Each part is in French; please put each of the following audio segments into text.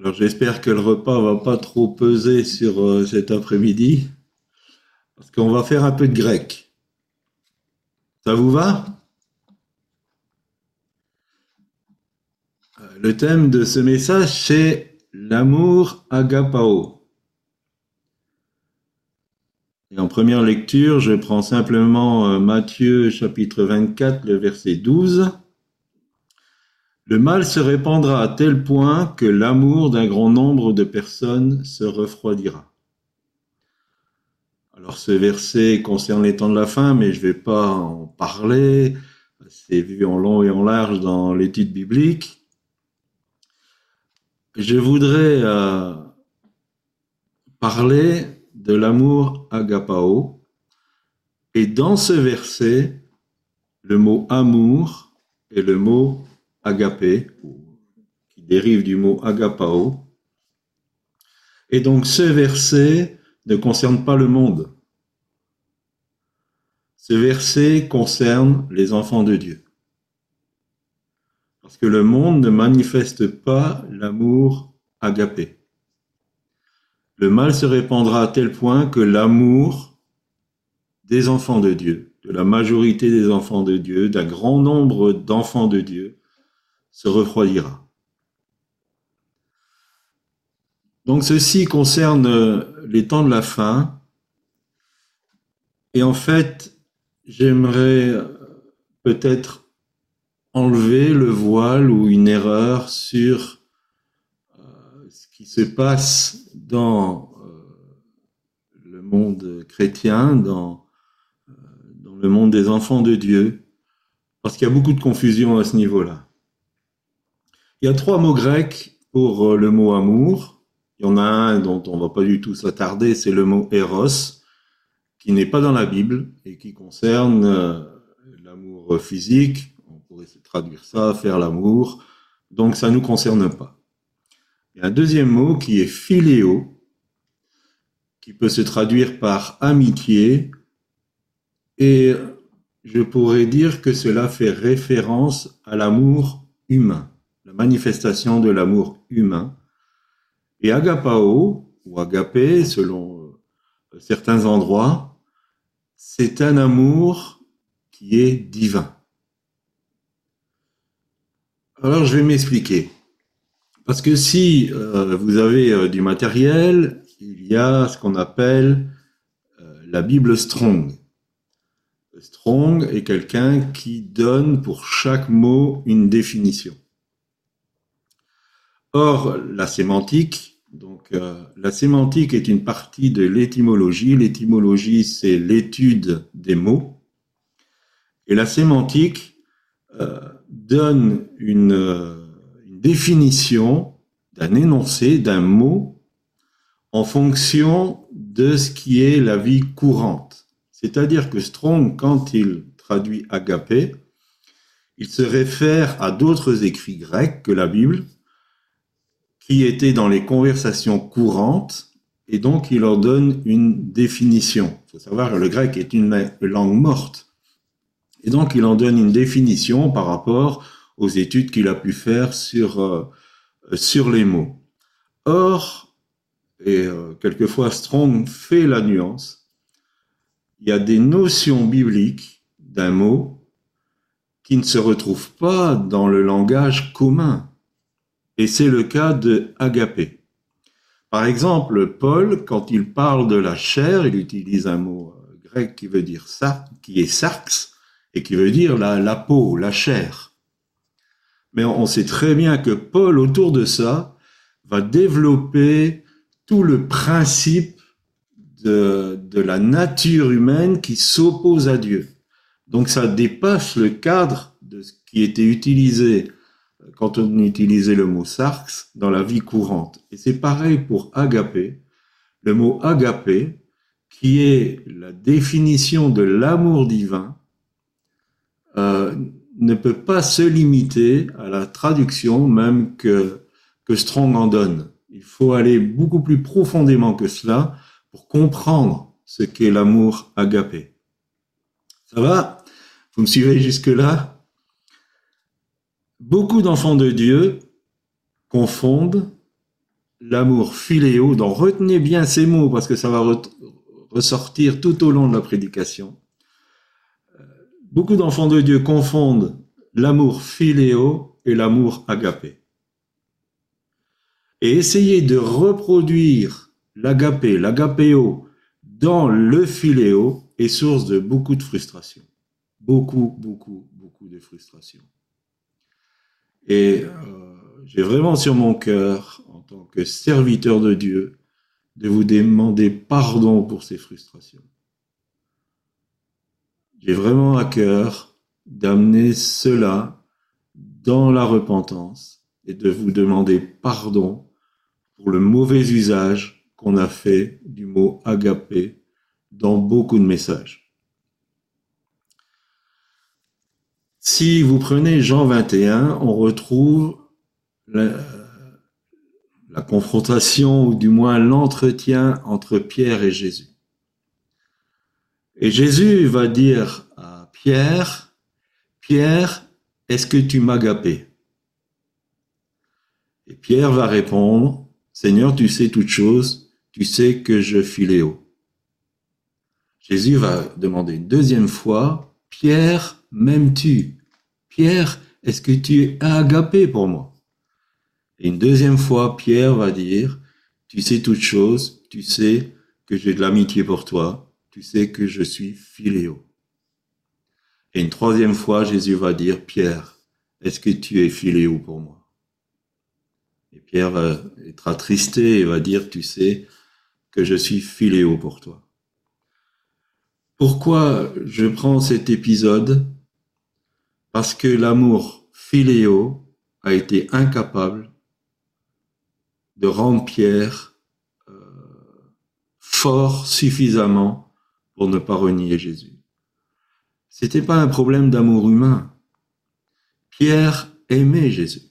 Alors j'espère que le repas va pas trop peser sur euh, cet après-midi, parce qu'on va faire un peu de grec. Ça vous va? Euh, Le thème de ce message, c'est l'amour agapao. Et en première lecture, je prends simplement euh, Matthieu chapitre 24, le verset 12. Le mal se répandra à tel point que l'amour d'un grand nombre de personnes se refroidira. Alors ce verset concerne les temps de la fin, mais je ne vais pas en parler. C'est vu en long et en large dans l'étude biblique. Je voudrais euh, parler de l'amour agapao. Et dans ce verset, le mot amour et le mot agapé, qui dérive du mot agapao. Et donc ce verset ne concerne pas le monde. Ce verset concerne les enfants de Dieu. Parce que le monde ne manifeste pas l'amour agapé. Le mal se répandra à tel point que l'amour des enfants de Dieu, de la majorité des enfants de Dieu, d'un grand nombre d'enfants de Dieu, se refroidira. Donc ceci concerne les temps de la fin. Et en fait, j'aimerais peut-être enlever le voile ou une erreur sur euh, ce qui se passe dans euh, le monde chrétien, dans, euh, dans le monde des enfants de Dieu, parce qu'il y a beaucoup de confusion à ce niveau-là. Il y a trois mots grecs pour le mot amour. Il y en a un dont on ne va pas du tout s'attarder, c'est le mot eros, qui n'est pas dans la Bible et qui concerne l'amour physique, pourrait se traduire ça, faire l'amour. Donc ça ne nous concerne pas. Il y a un deuxième mot qui est philéo, qui peut se traduire par amitié. Et je pourrais dire que cela fait référence à l'amour humain, manifestation de l'amour humain. Et agapao, ou agapé, selon certains endroits, c'est un amour qui est divin. Alors, je vais m'expliquer. Parce que si euh, vous avez euh, du matériel, il y a ce qu'on appelle euh, la Bible Strong. Strong est quelqu'un qui donne pour chaque mot une définition. Or, la sémantique, donc la sémantique est une partie de l'étymologie. L'étymologie, c'est l'étude des mots. Et la sémantique, donne une, une définition d'un énoncé, d'un mot, en fonction de ce qui est la vie courante. C'est-à-dire que Strong, quand il traduit agapé, il se réfère à d'autres écrits grecs que la Bible, qui étaient dans les conversations courantes, et donc il leur donne une définition. Il faut savoir que le grec est une langue morte. Et donc, il en donne une définition par rapport aux études qu'il a pu faire sur, euh, sur les mots. Or, et euh, quelquefois Strong fait la nuance, il y a des notions bibliques d'un mot qui ne se retrouvent pas dans le langage commun. Et c'est le cas de agapé. Par exemple, Paul, quand il parle de la chair, il utilise un mot euh, grec qui veut dire ça, qui est sarx, et qui veut dire la, la peau, la chair. Mais on sait très bien que Paul, autour de ça, va développer tout le principe de, de la nature humaine qui s'oppose à Dieu. Donc ça dépasse le cadre de ce qui était utilisé quand on utilisait le mot sarx dans la vie courante. Et c'est pareil pour agapé. Le mot agapé, qui est la définition de l'amour divin, euh, ne peut pas se limiter à la traduction même que, que Strong en donne. Il faut aller beaucoup plus profondément que cela pour comprendre ce qu'est l'amour agapé. Ça va? Vous me suivez jusque-là? Beaucoup d'enfants de Dieu confondent l'amour philéo, donc retenez bien ces mots parce que ça va ressortir tout au long de la prédication. Euh, beaucoup d'enfants de Dieu confondent l'amour philéo et l'amour agapé. Et essayer de reproduire l'agapé, l'agapéo dans le philéo est source de beaucoup de frustration. Beaucoup, beaucoup, beaucoup de frustration. Et euh, j'ai vraiment sur mon cœur, en tant que serviteur de Dieu, de vous demander pardon pour ces frustrations. J'ai vraiment à cœur d'amener cela dans la repentance et de vous demander pardon pour le mauvais usage qu'on a fait du mot agapé dans beaucoup de messages. Si vous prenez Jean 21, on retrouve la, confrontation, ou du moins l'entretien entre Pierre et Jésus. Et Jésus va dire à Pierre, Pierre, est-ce que tu m'agapes Et Pierre va répondre, Seigneur, tu sais toutes choses, tu sais que je filéo. Jésus va demander une deuxième fois, Pierre, m'aimes-tu? Pierre, est-ce que tu es agapé pour moi? Et une deuxième fois, Pierre va dire, tu sais toutes choses, tu sais que j'ai de l'amitié pour toi, tu sais que je suis filéo. Et une troisième fois, Jésus va dire, Pierre, est-ce que tu es filéo pour moi? Et Pierre va être attristé et va dire, tu sais que je suis filéo pour toi. Pourquoi je prends cet épisode? Parce que l'amour philéo a été incapable de rendre Pierre euh, fort suffisamment pour ne pas renier Jésus. C'était pas un problème d'amour humain. Pierre aimait Jésus.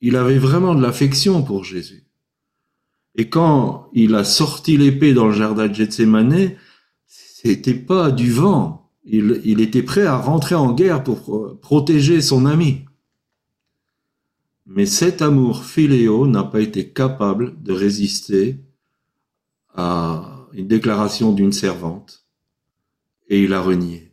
Il avait vraiment de l'affection pour Jésus. Et quand il a sorti l'épée dans le jardin de Gethsemane, c'était pas du vent. Il, était prêt à rentrer en guerre pour protéger son ami. Mais cet amour philéo n'a pas été capable de résister à une déclaration d'une servante et il a renié.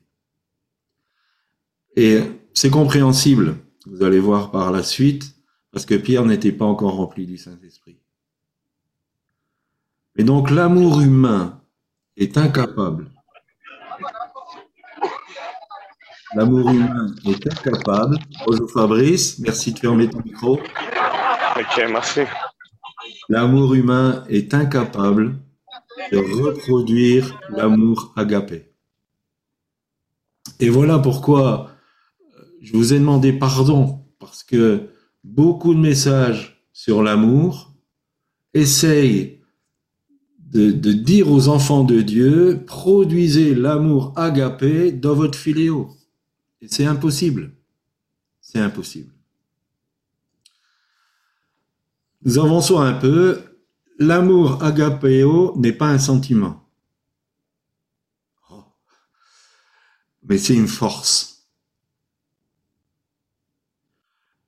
Et c'est compréhensible, vous allez voir par la suite, parce que Pierre n'était pas encore rempli du Saint-Esprit. Et donc l'amour humain est incapable L'amour humain est incapable. Bonjour Fabrice, merci de fermer ton micro. Ok, merci. L'amour humain est incapable de reproduire l'amour agapé. Et voilà pourquoi je vous ai demandé pardon, parce que beaucoup de messages sur l'amour essayent de, de, dire aux enfants de Dieu, produisez l'amour agapé dans votre filéo. Et c'est impossible. C'est impossible. Nous avançons un peu. L'amour agapéo n'est pas un sentiment. Oh. Mais c'est une force.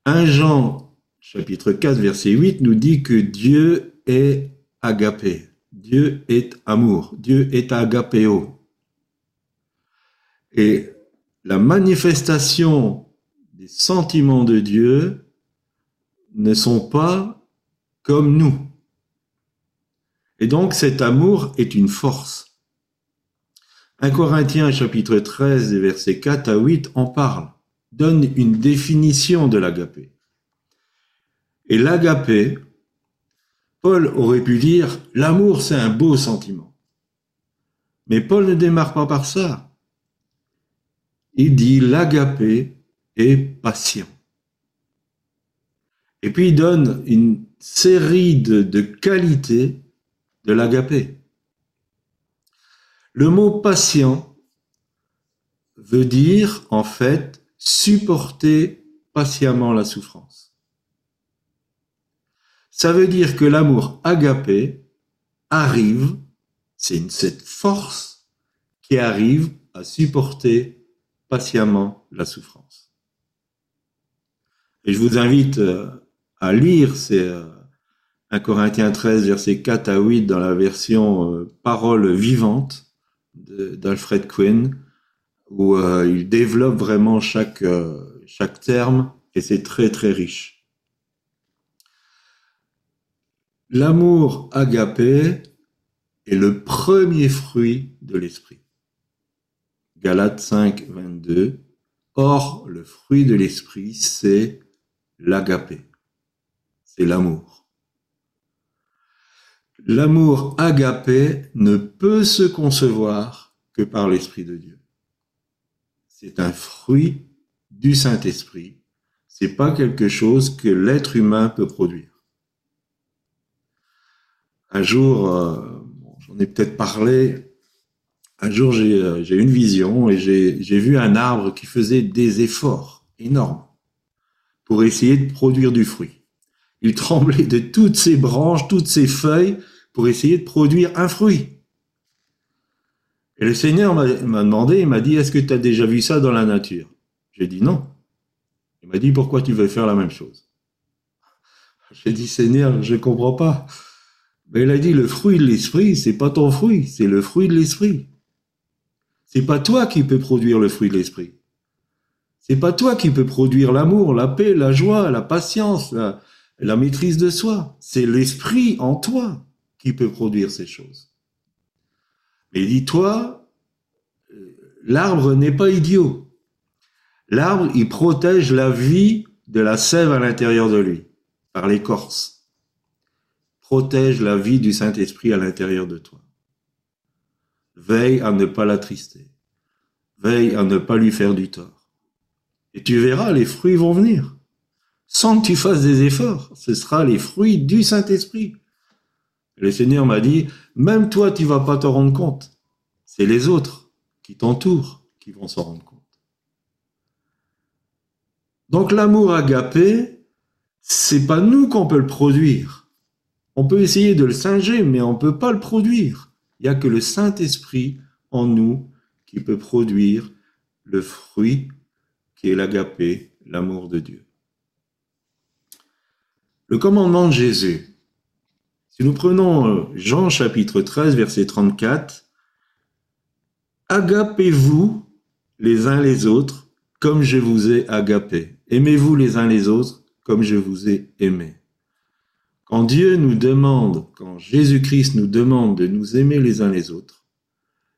1 Jean chapitre 4 verset 8 nous dit que Dieu est agapé. Dieu est amour. Dieu est agapéo. Et la manifestation des sentiments de Dieu ne sont pas comme nous. Et donc cet amour est une force. 1 Corinthiens chapitre 13 versets 4 à 8 en parle, donne une définition de l'agapé. Et l'agapé, Paul aurait pu dire, l'amour c'est un beau sentiment. Mais Paul ne démarre pas par ça il dit l'agapé est patient. Et puis il donne une série de, qualités de l'agapé. Le mot patient veut dire en fait supporter patiemment la souffrance. Ça veut dire que l'amour agapé arrive, c'est cette force qui arrive à supporter patiemment la souffrance. Et je vous invite euh, à lire ces, euh, 1 Corinthiens 13, versets 4 à 8 dans la version euh, parole vivante d'Alfred Quinn, où euh, il développe vraiment chaque, euh, chaque terme et c'est très très riche. L'amour agapé est le premier fruit de l'esprit. Galates 5, 22. Or, le fruit de l'esprit, c'est l'agapé. C'est l'amour. L'amour agapé ne peut se concevoir que par l'Esprit de Dieu. C'est un fruit du Saint-Esprit. C'est pas quelque chose que l'être humain peut produire. Un jour, euh, j'en ai peut-être parlé, un jour j'ai eu une vision et j'ai vu un arbre qui faisait des efforts énormes pour essayer de produire du fruit. Il tremblait de toutes ses branches, toutes ses feuilles pour essayer de produire un fruit. Et le Seigneur m'a demandé, il m'a dit, est-ce que tu as déjà vu ça dans la nature? J'ai dit non. Il m'a dit, pourquoi tu veux faire la même chose? J'ai dit, Seigneur, je ne comprends pas. Mais il a dit, le fruit de l'esprit, c'est pas ton fruit, c'est le fruit de l'esprit. C'est pas toi qui peux produire le fruit de l'esprit. C'est pas toi qui peux produire l'amour, la paix, la joie, la patience, la, maîtrise de soi. C'est l'esprit en toi qui peut produire ces choses. Mais dis-toi, l'arbre n'est pas idiot. L'arbre, il protège la vie de la sève à l'intérieur de lui, par l'écorce. Protège la vie du Saint-Esprit à l'intérieur de toi. Veille à ne pas l'attrister. Veille à ne pas lui faire du tort. Et tu verras, les fruits vont venir. Sans que tu fasses des efforts, ce sera les fruits du Saint-Esprit. Le Seigneur m'a dit, même toi, tu vas pas te rendre compte. C'est les autres qui t'entourent qui vont s'en rendre compte. Donc l'amour agapé, c'est pas nous qu'on peut le produire. On peut essayer de le singer, mais on peut pas le produire. Il y a que le Saint-Esprit en nous qui peut produire le fruit qui est l'agapé, l'amour de Dieu. Le commandement de Jésus, si nous prenons euh, Jean chapitre 13, verset 34, Agapez-vous les uns les autres comme je vous ai agapé. Aimez-vous les uns les autres comme je vous ai aimé. Quand Dieu nous demande, quand Jésus-Christ nous demande de nous aimer les uns les autres,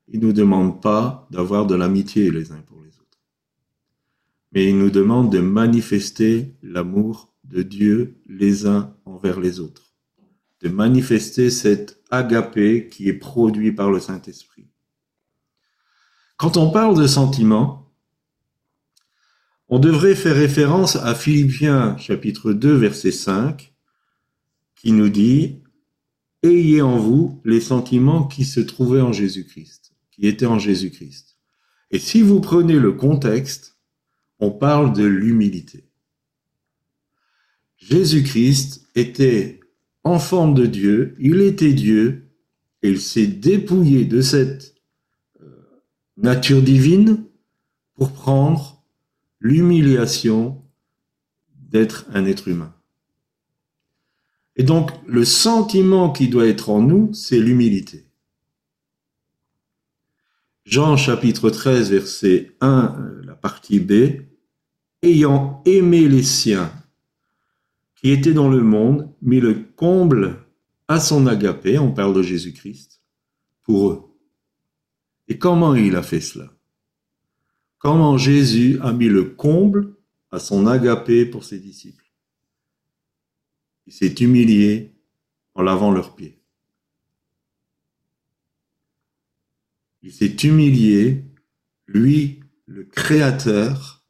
il ne nous demande pas d'avoir de l'amitié les uns pour les autres. Mais il nous demande de manifester l'amour de Dieu les uns envers les autres de manifester cet agapé qui est produit par le Saint-Esprit. Quand on parle de sentiments, on devrait faire référence à Philippiens chapitre 2 verset 5 qui nous dit Ayez en vous les sentiments qui se trouvaient en Jésus-Christ, qui étaient en Jésus-Christ. Et si vous prenez le contexte, on parle de l'humilité. Jésus-Christ était en forme de Dieu, il était Dieu, et il s'est dépouillé de cette euh, nature divine pour prendre l'humiliation d'être un être humain. Et donc, le sentiment qui doit être en nous, c'est l'humilité. Jean chapitre 13, verset 1, euh, la partie B, ayant aimé les siens qui était dans le monde, mais le comble à son agapé, on parle de Jésus-Christ, pour eux. Et comment il a fait cela? Comment Jésus a mis le comble à son agapé pour ses disciples? Il s'est humilié en lavant leurs pieds. Il s'est humilié, lui, le Créateur,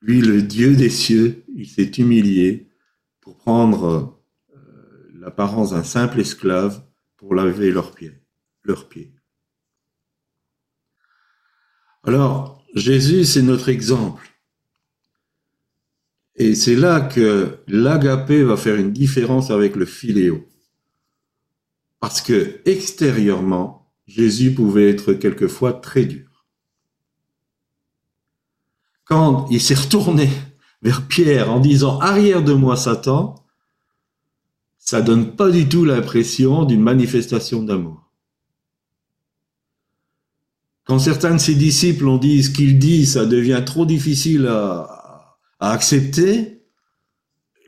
lui, le Dieu des cieux, il s'est humilié pour prendre euh, l'apparence d'un simple esclave pour laver leurs pieds, leurs pieds. Alors, Jésus, c'est notre exemple. Et c'est là que l'agapé va faire une différence avec le philéo. Parce que extérieurement, Jésus pouvait être quelquefois très dur. Quand il s'est retourné vers Pierre en disant Arrière de moi, Satan, ça donne pas du tout l'impression d'une manifestation d'amour. Quand certains de ses disciples ont dit ce qu'il dit, ça devient trop difficile à, à accepter,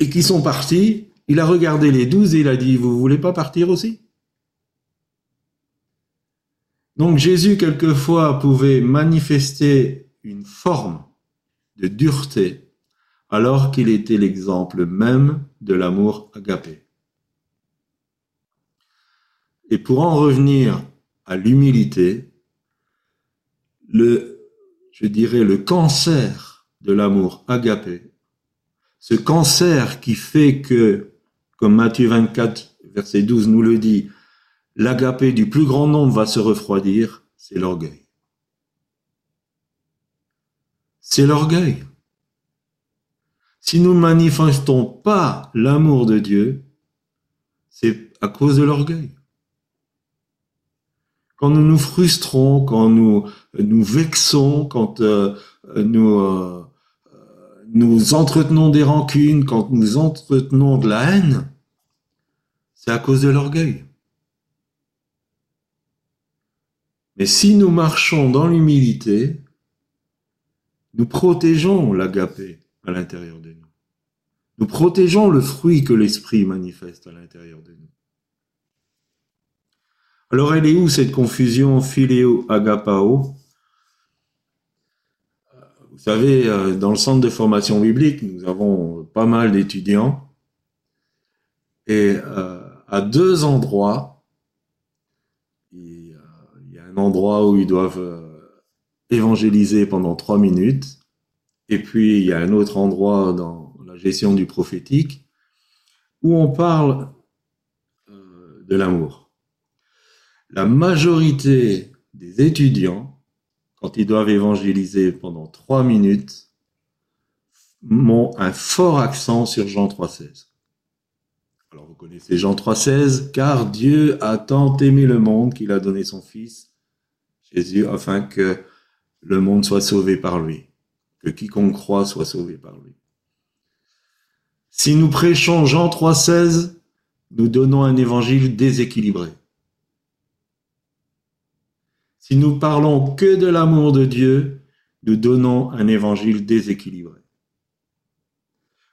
et qu'ils sont partis, il a regardé les douze et il a dit, vous voulez pas partir aussi? Donc Jésus, quelquefois, pouvait manifester une forme de dureté, alors qu'il était l'exemple même de l'amour agapé. Et pour en revenir à l'humilité, le, je dirais, le cancer de l'amour agapé, ce cancer qui fait que, comme Matthieu 24, verset 12 nous le dit, l'agapé du plus grand nombre va se refroidir, c'est l'orgueil. C'est l'orgueil. Si nous ne manifestons pas l'amour de Dieu, c'est à cause de l'orgueil quand nous nous frustrons, quand nous nous vexons, quand euh, nous euh, nous entretenons des rancunes, quand nous entretenons de la haine, c'est à cause de l'orgueil. Mais si nous marchons dans l'humilité, nous protégeons l'agapé à l'intérieur de nous. Nous protégeons le fruit que l'esprit manifeste à l'intérieur de nous. Alors elle est où cette confusion philéo-agapao Vous savez, euh, dans le centre de formation biblique, nous avons pas mal d'étudiants. Et euh, à deux endroits, il y a un endroit où ils doivent euh, évangéliser pendant trois minutes. Et puis il y a un autre endroit dans la gestion du prophétique où on parle de l'amour la majorité des étudiants, quand ils doivent évangéliser pendant trois minutes, ont un fort accent sur Jean 3.16. Alors vous connaissez Jean 3.16, car Dieu a tant aimé le monde qu'il a donné son Fils, Jésus, afin que le monde soit sauvé par lui, que quiconque croit soit sauvé par lui. Si nous prêchons Jean 3.16, nous donnons un évangile déséquilibré. Si nous parlons que de l'amour de Dieu, nous donnons un évangile déséquilibré.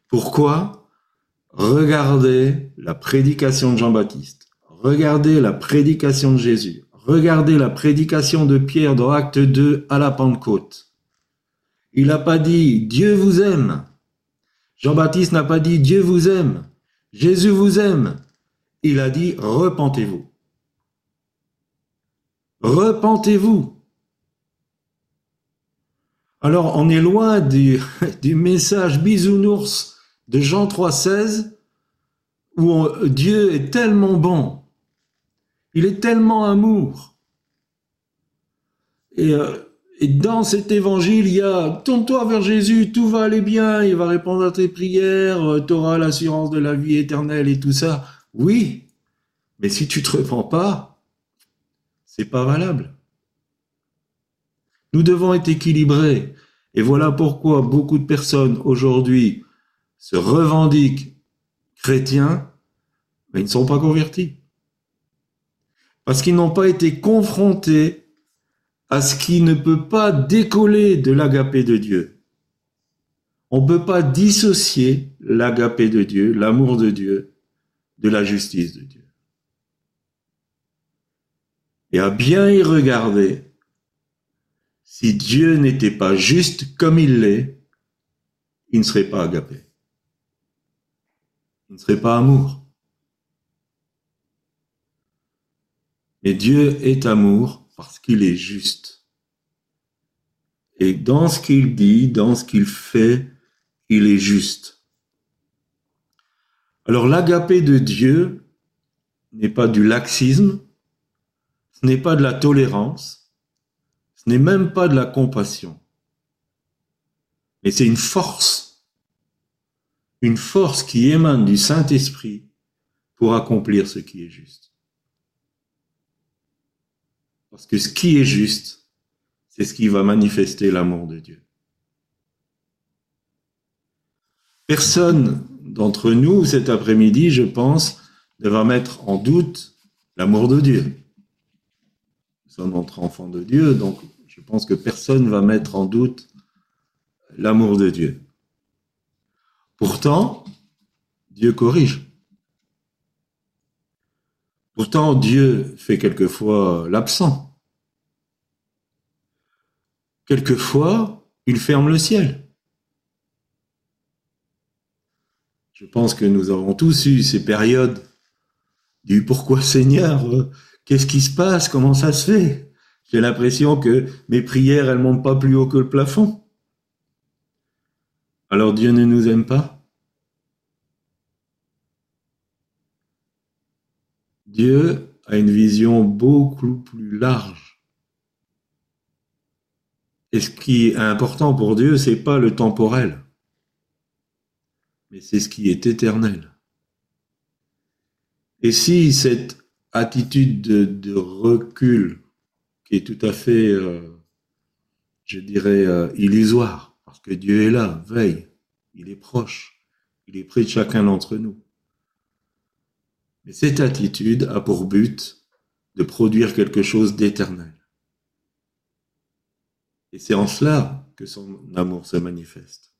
Pourquoi? Regardez la prédication de Jean-Baptiste, regardez la prédication de Jésus, regardez la prédication de Pierre dans Acte 2 à la Pentecôte. Il n'a pas dit Dieu vous aime. Jean-Baptiste n'a pas dit Dieu vous aime. Jésus vous aime. Il a dit repentez-vous. Repentez-vous. Alors on est loin du, message bisounours de Jean 3,16 où Dieu est tellement bon, il est tellement amour. Et, euh, et dans cet évangile, il y a tourne-toi vers Jésus, tout va aller bien, il va répondre à tes prières, euh, tu auras l'assurance de la vie éternelle et tout ça. Oui, mais si tu te repens pas, c'est pas valable. Nous devons être équilibrés. Et voilà pourquoi beaucoup de personnes aujourd'hui se revendiquent chrétiens, mais ils ne sont pas convertis. Parce qu'ils n'ont pas été confrontés à ce qui ne peut pas décoller de l'agapé de Dieu. On ne peut pas dissocier l'agapé de Dieu, l'amour de Dieu, de la justice de Dieu et à bien y regarder, si Dieu n'était pas juste comme il l'est, il ne serait pas agapé. Il ne serait pas amour. Mais Dieu est amour parce qu'il est juste. Et dans ce qu'il dit, dans ce qu'il fait, il est juste. Alors l'agapé de Dieu n'est pas du laxisme, ce n'est pas de la tolérance, ce n'est même pas de la compassion, mais c'est une force, une force qui émane du Saint-Esprit pour accomplir ce qui est juste. Parce que ce qui est juste, c'est ce qui va manifester l'amour de Dieu. Personne d'entre nous cet après-midi, je pense, ne va mettre en doute l'amour de Dieu. Sommes notre enfants de Dieu, donc je pense que personne ne va mettre en doute l'amour de Dieu. Pourtant, Dieu corrige. Pourtant, Dieu fait quelquefois l'absent. Quelquefois, il ferme le ciel. Je pense que nous avons tous eu ces périodes du pourquoi Seigneur, qu'est-ce qui se passe, comment ça se fait? J'ai l'impression que mes prières, elles montent pas plus haut que le plafond. Alors Dieu ne nous aime pas? Dieu a une vision beaucoup plus large. Et ce qui est important pour Dieu, c'est pas le temporel, mais c'est ce qui est éternel. Et si cette attitude de, recul, qui est tout à fait, euh, je dirais, euh, illusoire, parce que Dieu est là, veille, il est proche, il est près de chacun d'entre nous. Mais cette attitude a pour but de produire quelque chose d'éternel. Et c'est en cela que son amour se manifeste.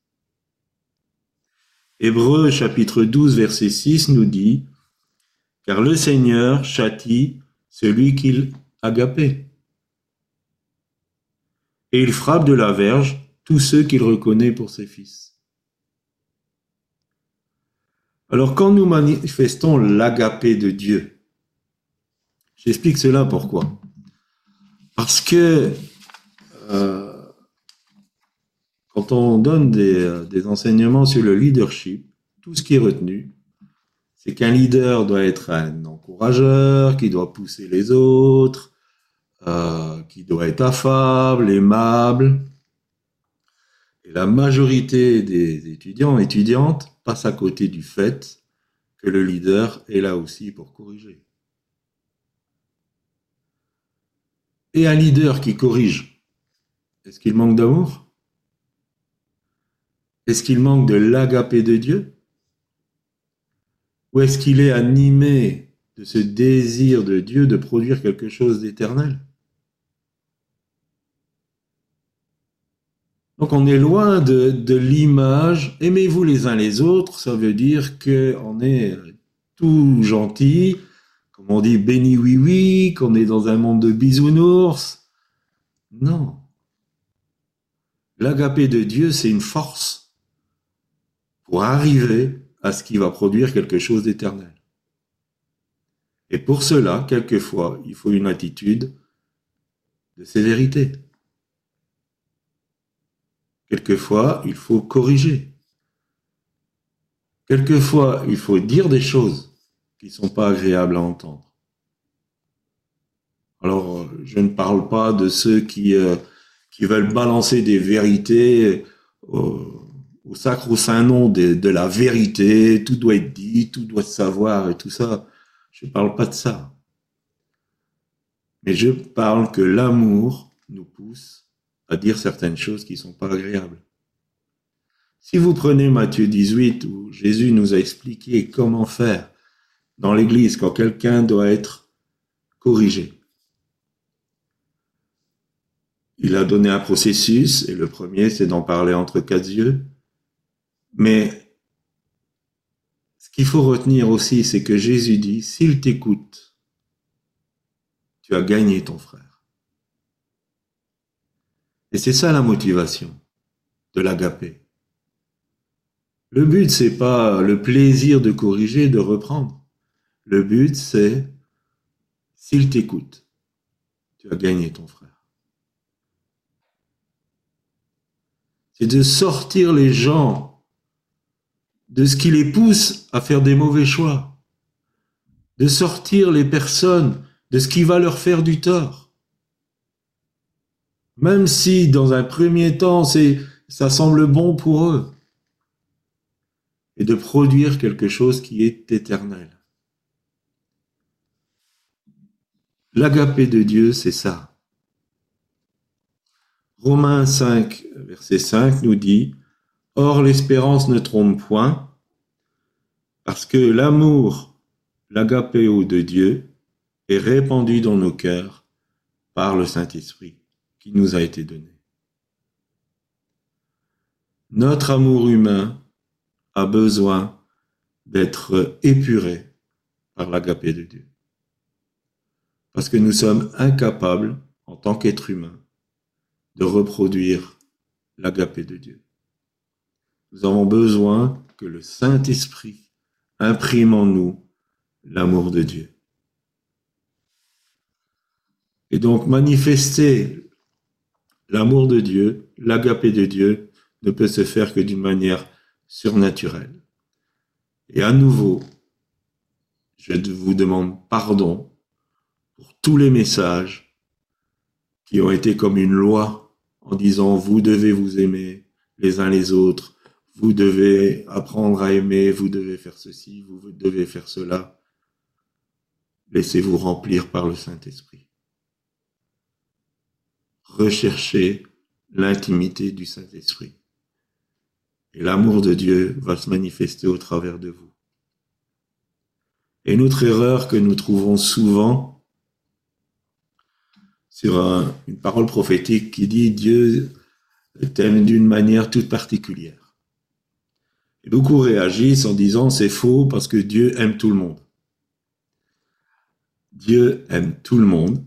Hébreu chapitre 12 verset 6 nous dit, Car le Seigneur châtie celui qu'il agapé. Et il frappe de la verge tous ceux qu'il reconnaît pour ses fils. Alors quand nous manifestons l'agapé de Dieu, j'explique cela pourquoi. Parce que euh, quand on donne des, des, enseignements sur le leadership, tout ce qui est retenu, c'est qu'un leader doit être un encourageur, qui doit pousser les autres, euh, qui doit être affable, aimable. Et la majorité des étudiants et étudiantes passe à côté du fait que le leader est là aussi pour corriger. Et un leader qui corrige, est-ce qu'il manque d'amour? Est-ce qu'il manque de l'agapé de Dieu? Ou est-ce qu'il est animé de ce désir de Dieu de produire quelque chose d'éternel? Donc on est loin de, l'image. Aimez-vous les uns les autres, ça veut dire qu'on est tout gentil, comme on dit béni oui oui, qu'on est dans un monde de bisounours. Non. L'agapé de Dieu, c'est une force pour arriver à ce qui va produire quelque chose d'éternel. Et pour cela, quelquefois, il faut une attitude de sévérité. Quelquefois, il faut corriger. Quelquefois, il faut dire des choses qui ne sont pas agréables à entendre. Alors, je ne parle pas de ceux qui, euh, veulent balancer des vérités au, au sacro-saint nom de, la vérité, tout doit être dit, tout doit se savoir et tout ça. Je ne parle pas de ça. Mais je parle que l'amour nous pousse à dire certaines choses qui ne sont pas agréables. Si vous prenez Matthieu 18, où Jésus nous a expliqué comment faire dans l'Église quand quelqu'un doit être corrigé, il a donné un processus, et le premier, c'est d'en parler entre quatre yeux. Mais ce qu'il faut retenir aussi, c'est que Jésus dit, s'il t'écoute, tu as gagné ton frère. Et c'est ça la motivation de l'agapé. Le but, c'est pas le plaisir de corriger, de reprendre. Le but, c'est, s'il t'écoute, tu as gagné ton frère. C'est de sortir les gens de ce qui les pousse à faire des mauvais choix. De sortir les personnes de ce qui va leur faire du tort. Même si dans un premier temps, ça semble bon pour eux. Et de produire quelque chose qui est éternel. L'agapé de Dieu, c'est ça. Romains 5, verset 5 nous dit, Or l'espérance ne trompe point, parce que l'amour l'agapéo de Dieu est répandu dans nos cœurs par le Saint-Esprit qui nous a été donné. Notre amour humain a besoin d'être épuré par l'agapé de Dieu. Parce que nous sommes incapables, en tant qu'être humain, de reproduire l'agapé de Dieu. Nous avons besoin que le Saint-Esprit imprime en nous l'amour de Dieu. Et donc manifester l'amour de Dieu, l'agapé de Dieu, ne peut se faire que d'une manière surnaturelle. Et à nouveau, je vous demande pardon pour tous les messages qui ont été comme une loi en disant vous devez vous aimer les uns les autres, vous devez apprendre à aimer, vous devez faire ceci, vous devez faire cela. Laissez-vous remplir par le Saint-Esprit. Recherchez l'intimité du Saint-Esprit. Et l'amour de Dieu va se manifester au travers de vous. Et une autre erreur que nous trouvons souvent sur une parole prophétique qui dit Dieu t'aime d'une manière toute particulière. Beaucoup réagissent en disant c'est faux parce que Dieu aime tout le monde. Dieu aime tout le monde,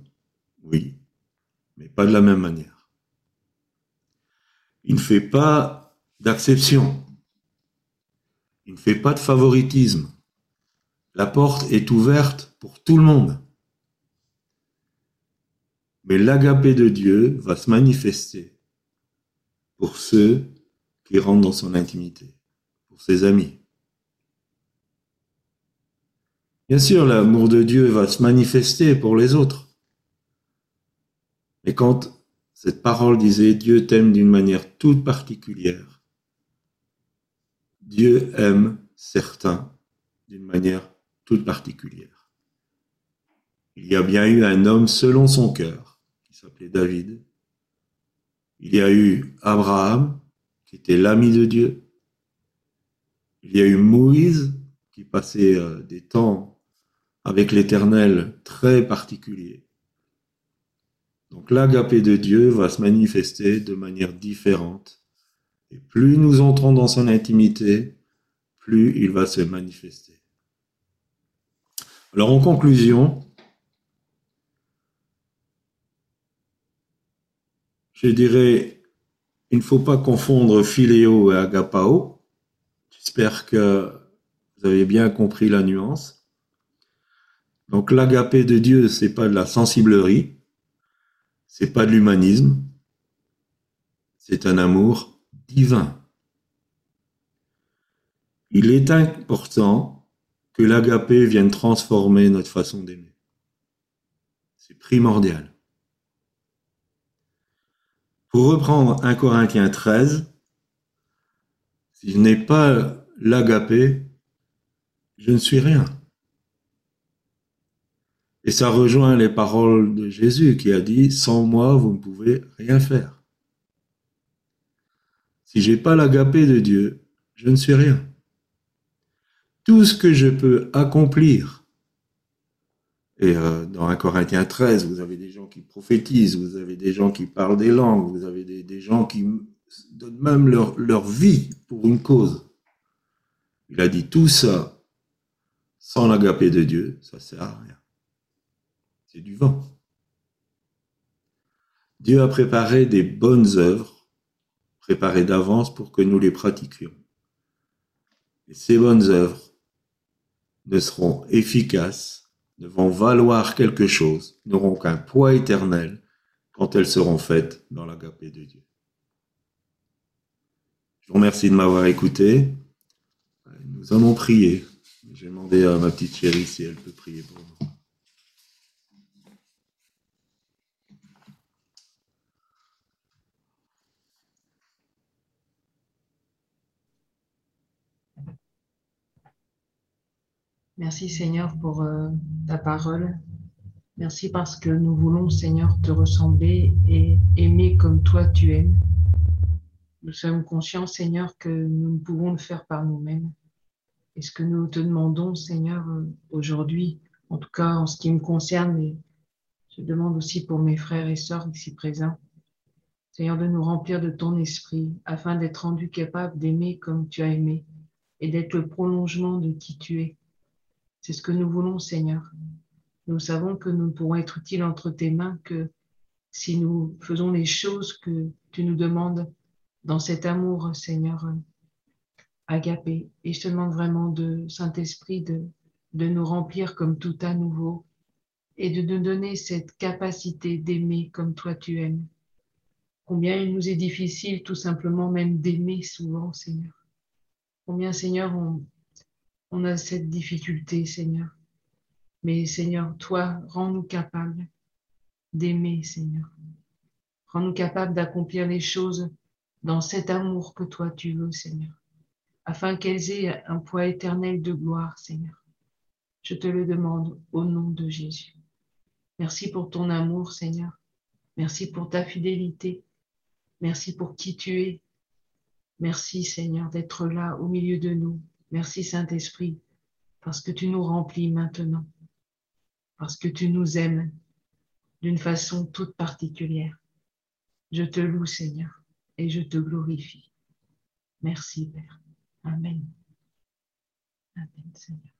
oui, mais pas de la même manière. Il ne fait pas d'acception. Il ne fait pas de favoritisme. La porte est ouverte pour tout le monde. Mais l'agapé de Dieu va se manifester pour ceux qui rentrent dans son intimité, ses amis. Bien sûr, l'amour de Dieu va se manifester pour les autres. Mais quand cette parole disait Dieu t'aime d'une manière toute particulière, Dieu aime certains d'une manière toute particulière. Il y a bien eu un homme selon son cœur, qui s'appelait David. Il y a eu Abraham, qui était l'ami de Dieu. Il y a eu Moïse, qui passait euh, des temps avec l'Éternel très particuliers. Donc l'agapé de Dieu va se manifester de manière différente. Et plus nous entrons dans son intimité, plus il va se manifester. Alors en conclusion, je dirais, il ne faut pas confondre philéo et agapao. J'espère que vous avez bien compris la nuance. Donc l'agapé de Dieu, c'est pas de la sensiblerie, c'est pas de l'humanisme, c'est un amour divin. Il est important que l'agapé vienne transformer notre façon d'aimer. C'est primordial. Pour reprendre 1 Corinthiens 13, si je n'ai pas l'agapé, je ne suis rien. Et ça rejoint les paroles de Jésus qui a dit, sans moi, vous ne pouvez rien faire. Si j'ai pas l'agapé de Dieu, je ne suis rien tout ce que je peux accomplir. Et euh, dans 1 Corinthiens 13, vous avez des gens qui prophétisent, vous avez des gens qui parlent des langues, vous avez des, gens qui donnent même leur, leur vie pour une cause. Il a dit tout ça sans l'agapé de Dieu, ça sert à rien. C'est du vent. Dieu a préparé des bonnes œuvres, préparées d'avance pour que nous les pratiquions. Et ces bonnes œuvres ne seront efficaces, ne vont valoir quelque chose, n'auront qu'un poids éternel quand elles seront faites dans l'agapé de Dieu. Je vous remercie de m'avoir écouté. Nous allons prier. J'ai demandé à ma petite chérie si elle peut prier pour nous. Merci Seigneur pour euh, ta parole. Merci parce que nous voulons Seigneur te ressembler et aimer comme toi tu aimes. Nous sommes conscients Seigneur que nous ne pouvons le faire par nous-mêmes. Et ce que nous te demandons, Seigneur, aujourd'hui, en tout cas en ce qui me concerne, mais je demande aussi pour mes frères et sœurs ici présents, Seigneur, de nous remplir de ton esprit afin d'être rendus capables d'aimer comme tu as aimé et d'être le prolongement de qui tu es. C'est ce que nous voulons, Seigneur. Nous savons que nous ne pourrons être utiles entre tes mains que si nous faisons les choses que tu nous demandes dans cet amour, Seigneur, agapé. Et je te demande vraiment de Saint-Esprit de, de nous remplir comme tout à nouveau et de nous donner cette capacité d'aimer comme toi tu aimes. Combien il nous est difficile tout simplement même d'aimer souvent, Seigneur. Combien, Seigneur, on, on a cette difficulté, Seigneur. Mais Seigneur, toi, rends-nous capables d'aimer, Seigneur. Rends-nous capables d'accomplir les choses dans cet amour que toi tu veux, Seigneur, afin qu'elles aient un poids éternel de gloire, Seigneur. Je te le demande au nom de Jésus. Merci pour ton amour, Seigneur. Merci pour ta fidélité. Merci pour qui tu es. Merci, Seigneur, d'être là au milieu de nous. Merci, Saint-Esprit, parce que tu nous remplis maintenant, parce que tu nous aimes d'une façon toute particulière. Je te loue, Seigneur, et je te glorifie. Merci, Père. Amen. Amen, Seigneur.